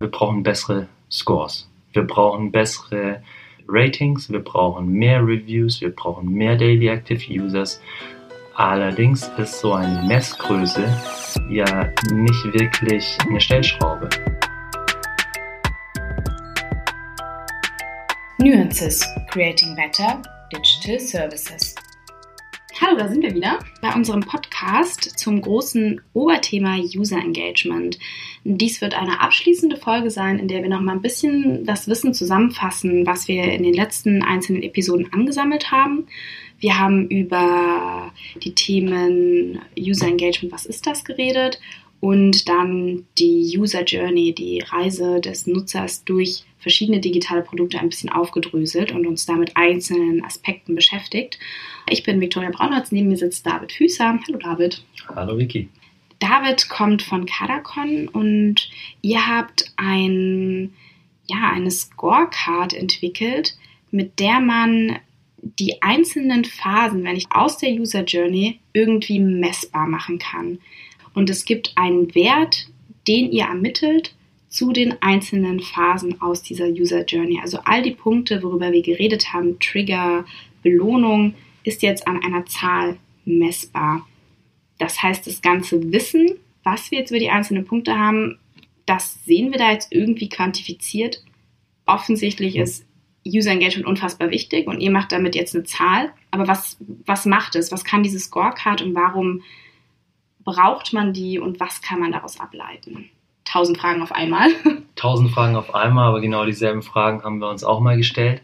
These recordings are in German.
Wir brauchen bessere Scores. Wir brauchen bessere Ratings. Wir brauchen mehr Reviews. Wir brauchen mehr Daily Active Users. Allerdings ist so eine Messgröße ja nicht wirklich eine Stellschraube. Nuances Creating Better Digital Services. Hallo, da sind wir wieder bei unserem Podcast zum großen Oberthema User Engagement. Dies wird eine abschließende Folge sein, in der wir noch mal ein bisschen das Wissen zusammenfassen, was wir in den letzten einzelnen Episoden angesammelt haben. Wir haben über die Themen User Engagement, was ist das, geredet und dann die User Journey, die Reise des Nutzers durch verschiedene digitale Produkte ein bisschen aufgedröselt und uns damit einzelnen Aspekten beschäftigt. Ich bin Viktoria Braunholz, neben mir sitzt David Füßer. Hallo David. Hallo Vicky. David kommt von Kadacon und ihr habt ein, ja, eine Scorecard entwickelt, mit der man die einzelnen Phasen, wenn ich aus der User Journey irgendwie messbar machen kann. Und es gibt einen Wert, den ihr ermittelt zu den einzelnen Phasen aus dieser User Journey. Also all die Punkte, worüber wir geredet haben, Trigger, Belohnung, ist jetzt an einer Zahl messbar. Das heißt, das ganze Wissen, was wir jetzt über die einzelnen Punkte haben, das sehen wir da jetzt irgendwie quantifiziert. Offensichtlich ist User Engagement unfassbar wichtig und ihr macht damit jetzt eine Zahl. Aber was, was macht es? Was kann diese Scorecard und warum braucht man die und was kann man daraus ableiten? Tausend Fragen auf einmal. Tausend Fragen auf einmal, aber genau dieselben Fragen haben wir uns auch mal gestellt.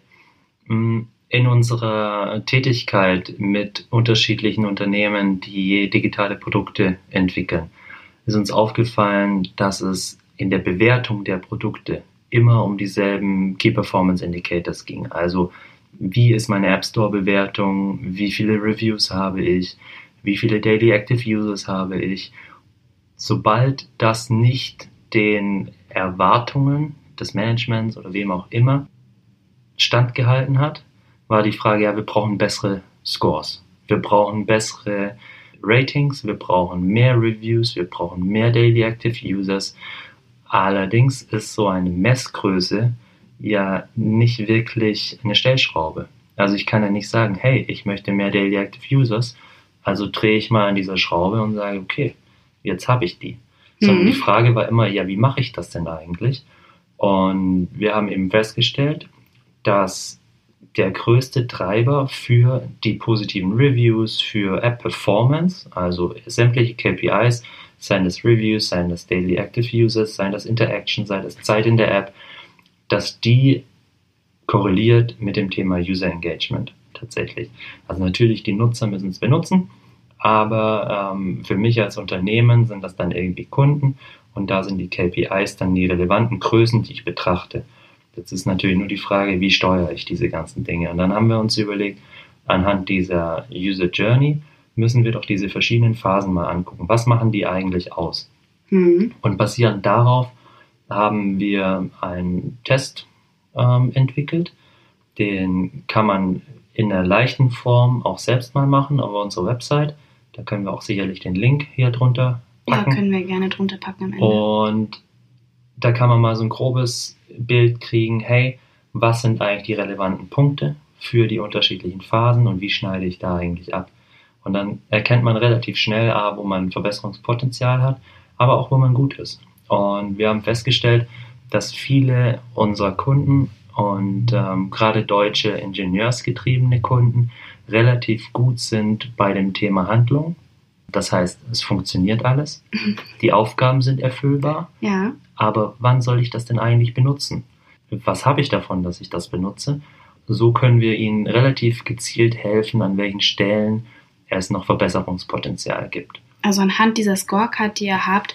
Mm, in unserer Tätigkeit mit unterschiedlichen Unternehmen, die digitale Produkte entwickeln, ist uns aufgefallen, dass es in der Bewertung der Produkte immer um dieselben Key Performance Indicators ging. Also wie ist meine App Store Bewertung, wie viele Reviews habe ich, wie viele Daily Active Users habe ich. Sobald das nicht den Erwartungen des Managements oder wem auch immer standgehalten hat, war die Frage, ja, wir brauchen bessere Scores. Wir brauchen bessere Ratings, wir brauchen mehr Reviews, wir brauchen mehr Daily Active Users. Allerdings ist so eine Messgröße ja nicht wirklich eine Stellschraube. Also ich kann ja nicht sagen, hey, ich möchte mehr Daily Active Users, also drehe ich mal an dieser Schraube und sage, okay, jetzt habe ich die. Sondern mhm. die Frage war immer, ja, wie mache ich das denn eigentlich? Und wir haben eben festgestellt, dass der größte Treiber für die positiven Reviews, für App Performance, also sämtliche KPIs, seien das Reviews, seien das Daily Active Users, seien das Interaction, sei das Zeit in der App, dass die korreliert mit dem Thema User Engagement tatsächlich. Also natürlich, die Nutzer müssen es benutzen, aber ähm, für mich als Unternehmen sind das dann irgendwie Kunden und da sind die KPIs dann die relevanten Größen, die ich betrachte. Jetzt ist natürlich nur die Frage, wie steuere ich diese ganzen Dinge. Und dann haben wir uns überlegt, anhand dieser User Journey müssen wir doch diese verschiedenen Phasen mal angucken. Was machen die eigentlich aus? Mhm. Und basierend darauf haben wir einen Test ähm, entwickelt. Den kann man in einer leichten Form auch selbst mal machen auf unserer Website. Da können wir auch sicherlich den Link hier drunter packen. Ja, können wir gerne drunter packen am Ende. Und da kann man mal so ein grobes Bild kriegen, hey, was sind eigentlich die relevanten Punkte für die unterschiedlichen Phasen und wie schneide ich da eigentlich ab. Und dann erkennt man relativ schnell, wo man Verbesserungspotenzial hat, aber auch wo man gut ist. Und wir haben festgestellt, dass viele unserer Kunden und ähm, gerade deutsche ingenieursgetriebene Kunden relativ gut sind bei dem Thema Handlung. Das heißt, es funktioniert alles, die Aufgaben sind erfüllbar, ja. aber wann soll ich das denn eigentlich benutzen? Was habe ich davon, dass ich das benutze? So können wir Ihnen relativ gezielt helfen, an welchen Stellen es noch Verbesserungspotenzial gibt. Also anhand dieser Scorecard, die ihr habt,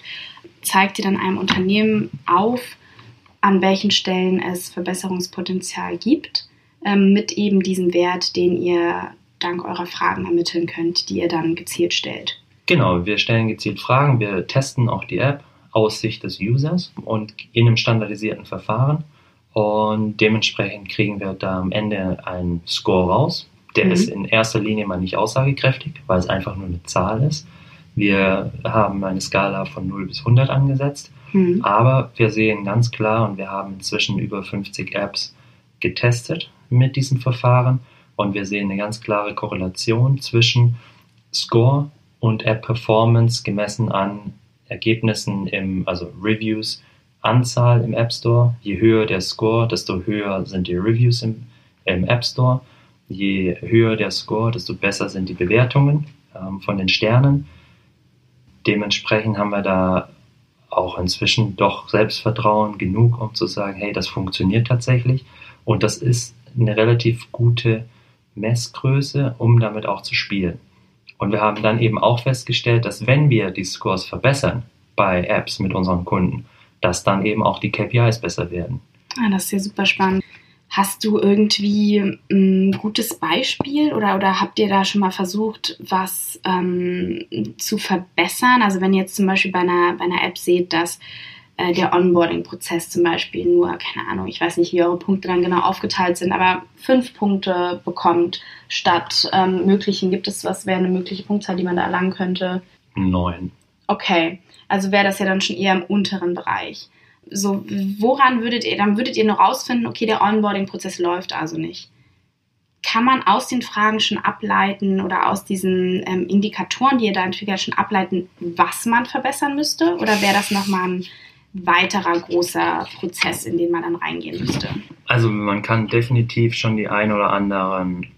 zeigt ihr dann einem Unternehmen auf, an welchen Stellen es Verbesserungspotenzial gibt, ähm, mit eben diesem Wert, den ihr dank eurer Fragen ermitteln könnt, die ihr dann gezielt stellt. Genau, wir stellen gezielt Fragen, wir testen auch die App aus Sicht des Users und in einem standardisierten Verfahren. Und dementsprechend kriegen wir da am Ende einen Score raus. Der mhm. ist in erster Linie mal nicht aussagekräftig, weil es einfach nur eine Zahl ist. Wir haben eine Skala von 0 bis 100 angesetzt, mhm. aber wir sehen ganz klar und wir haben inzwischen über 50 Apps getestet mit diesem Verfahren und wir sehen eine ganz klare Korrelation zwischen Score und App Performance gemessen an Ergebnissen im, also Reviews, Anzahl im App Store. Je höher der Score, desto höher sind die Reviews im, im App Store. Je höher der Score, desto besser sind die Bewertungen ähm, von den Sternen. Dementsprechend haben wir da auch inzwischen doch Selbstvertrauen genug, um zu sagen, hey, das funktioniert tatsächlich. Und das ist eine relativ gute Messgröße, um damit auch zu spielen. Und wir haben dann eben auch festgestellt, dass wenn wir die Scores verbessern bei Apps mit unseren Kunden, dass dann eben auch die KPIs besser werden. Ah, das ist ja super spannend. Hast du irgendwie ein gutes Beispiel oder, oder habt ihr da schon mal versucht, was ähm, zu verbessern? Also wenn ihr jetzt zum Beispiel bei einer, bei einer App seht, dass äh, der Onboarding-Prozess zum Beispiel nur, keine Ahnung, ich weiß nicht, wie eure Punkte dann genau aufgeteilt sind, aber fünf Punkte bekommt statt ähm, möglichen, gibt es was, wäre eine mögliche Punktzahl, die man da erlangen könnte? Neun. Okay, also wäre das ja dann schon eher im unteren Bereich. So, woran würdet ihr, dann würdet ihr noch rausfinden, okay, der Onboarding-Prozess läuft also nicht. Kann man aus den Fragen schon ableiten oder aus diesen ähm, Indikatoren, die ihr da entwickelt, schon ableiten, was man verbessern müsste? Oder wäre das nochmal ein weiterer großer Prozess, in den man dann reingehen müsste? Also man kann definitiv schon die ein oder anderen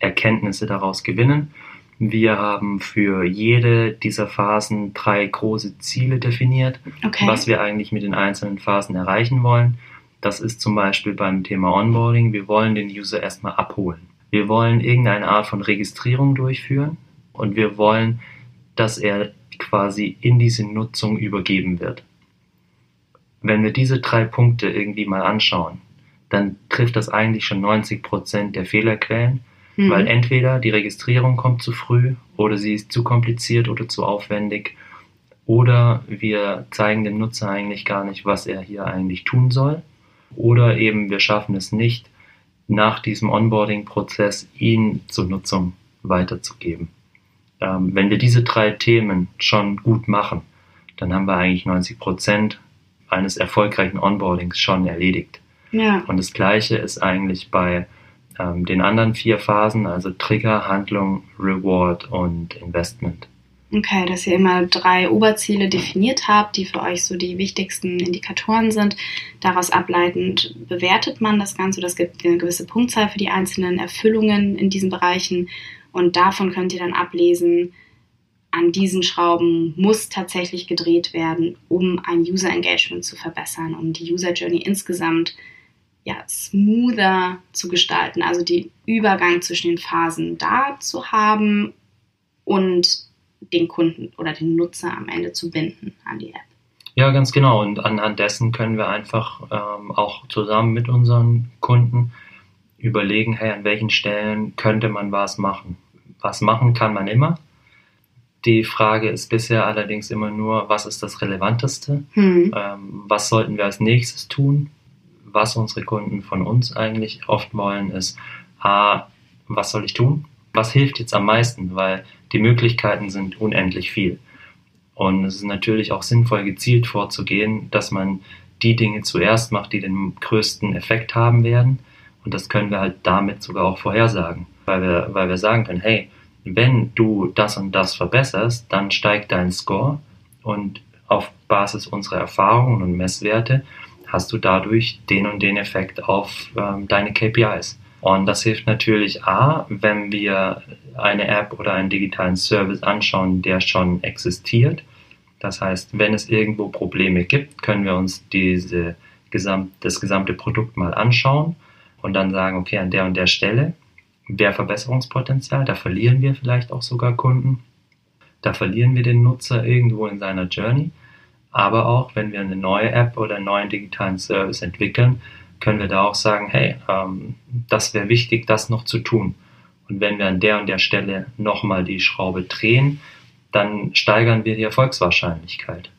Erkenntnisse daraus gewinnen. Wir haben für jede dieser Phasen drei große Ziele definiert, okay. was wir eigentlich mit den einzelnen Phasen erreichen wollen. Das ist zum Beispiel beim Thema Onboarding. Wir wollen den User erstmal abholen. Wir wollen irgendeine Art von Registrierung durchführen und wir wollen, dass er quasi in diese Nutzung übergeben wird. Wenn wir diese drei Punkte irgendwie mal anschauen, dann trifft das eigentlich schon 90 Prozent der Fehlerquellen, mhm. weil entweder die Registrierung kommt zu früh oder sie ist zu kompliziert oder zu aufwendig oder wir zeigen dem Nutzer eigentlich gar nicht, was er hier eigentlich tun soll oder eben wir schaffen es nicht, nach diesem Onboarding-Prozess ihn zur Nutzung weiterzugeben. Ähm, wenn wir diese drei Themen schon gut machen, dann haben wir eigentlich 90 Prozent eines erfolgreichen Onboardings schon erledigt. Ja. Und das Gleiche ist eigentlich bei ähm, den anderen vier Phasen, also Trigger, Handlung, Reward und Investment. Okay, dass ihr immer drei Oberziele definiert habt, die für euch so die wichtigsten Indikatoren sind. Daraus ableitend bewertet man das Ganze. Das gibt eine gewisse Punktzahl für die einzelnen Erfüllungen in diesen Bereichen. Und davon könnt ihr dann ablesen, an diesen Schrauben muss tatsächlich gedreht werden, um ein User Engagement zu verbessern, um die User Journey insgesamt ja, smoother zu gestalten, also den Übergang zwischen den Phasen da zu haben und den Kunden oder den Nutzer am Ende zu binden an die App. Ja, ganz genau. Und anhand dessen können wir einfach ähm, auch zusammen mit unseren Kunden überlegen, hey, an welchen Stellen könnte man was machen. Was machen kann man immer. Die Frage ist bisher allerdings immer nur, was ist das Relevanteste? Hm. Ähm, was sollten wir als nächstes tun? Was unsere Kunden von uns eigentlich oft wollen, ist, A, was soll ich tun? Was hilft jetzt am meisten? Weil die Möglichkeiten sind unendlich viel. Und es ist natürlich auch sinnvoll, gezielt vorzugehen, dass man die Dinge zuerst macht, die den größten Effekt haben werden. Und das können wir halt damit sogar auch vorhersagen, weil wir, weil wir sagen können, hey, wenn du das und das verbesserst, dann steigt dein Score und auf Basis unserer Erfahrungen und Messwerte hast du dadurch den und den Effekt auf ähm, deine KPIs. Und das hilft natürlich A, wenn wir eine App oder einen digitalen Service anschauen, der schon existiert. Das heißt, wenn es irgendwo Probleme gibt, können wir uns diese gesamt, das gesamte Produkt mal anschauen und dann sagen, okay, an der und der Stelle wäre Verbesserungspotenzial, da verlieren wir vielleicht auch sogar Kunden, da verlieren wir den Nutzer irgendwo in seiner Journey. Aber auch wenn wir eine neue App oder einen neuen digitalen Service entwickeln, können wir da auch sagen, hey, ähm, das wäre wichtig, das noch zu tun. Und wenn wir an der und der Stelle nochmal die Schraube drehen, dann steigern wir die Erfolgswahrscheinlichkeit.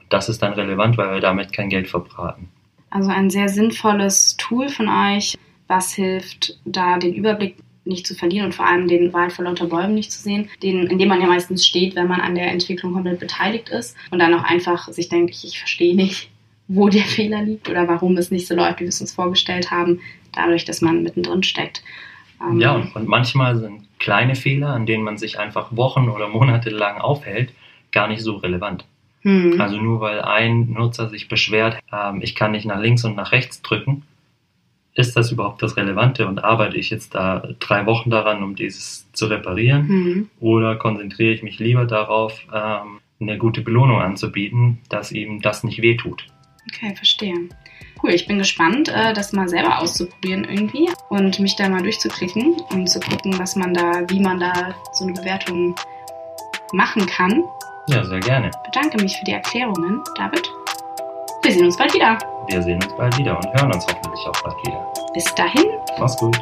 Und das ist dann relevant, weil wir damit kein Geld verbraten. Also ein sehr sinnvolles Tool von euch, was hilft, da den Überblick nicht zu verlieren und vor allem den Wald vor lauter Bäumen nicht zu sehen, den, in dem man ja meistens steht, wenn man an der Entwicklung komplett beteiligt ist und dann auch einfach sich denkt, ich, ich verstehe nicht, wo der Fehler liegt oder warum es nicht so läuft, wie wir es uns vorgestellt haben, dadurch, dass man mittendrin steckt. Ähm, ja, und manchmal sind kleine Fehler, an denen man sich einfach Wochen oder Monate lang aufhält, gar nicht so relevant. Hm. Also nur weil ein Nutzer sich beschwert, ähm, ich kann nicht nach links und nach rechts drücken, ist das überhaupt das Relevante und arbeite ich jetzt da drei Wochen daran, um dieses zu reparieren? Mhm. Oder konzentriere ich mich lieber darauf, ähm, eine gute Belohnung anzubieten, dass ihm das nicht wehtut? Okay, verstehe. Cool, ich bin gespannt, äh, das mal selber auszuprobieren irgendwie und mich da mal durchzuklicken und zu gucken, was man da, wie man da so eine Bewertung machen kann. Ja, sehr gerne. Ich bedanke mich für die Erklärungen, David. Wir sehen uns bald wieder. Wir sehen uns bald wieder und hören uns hoffentlich auch bald wieder. Bis dahin. Mach's gut.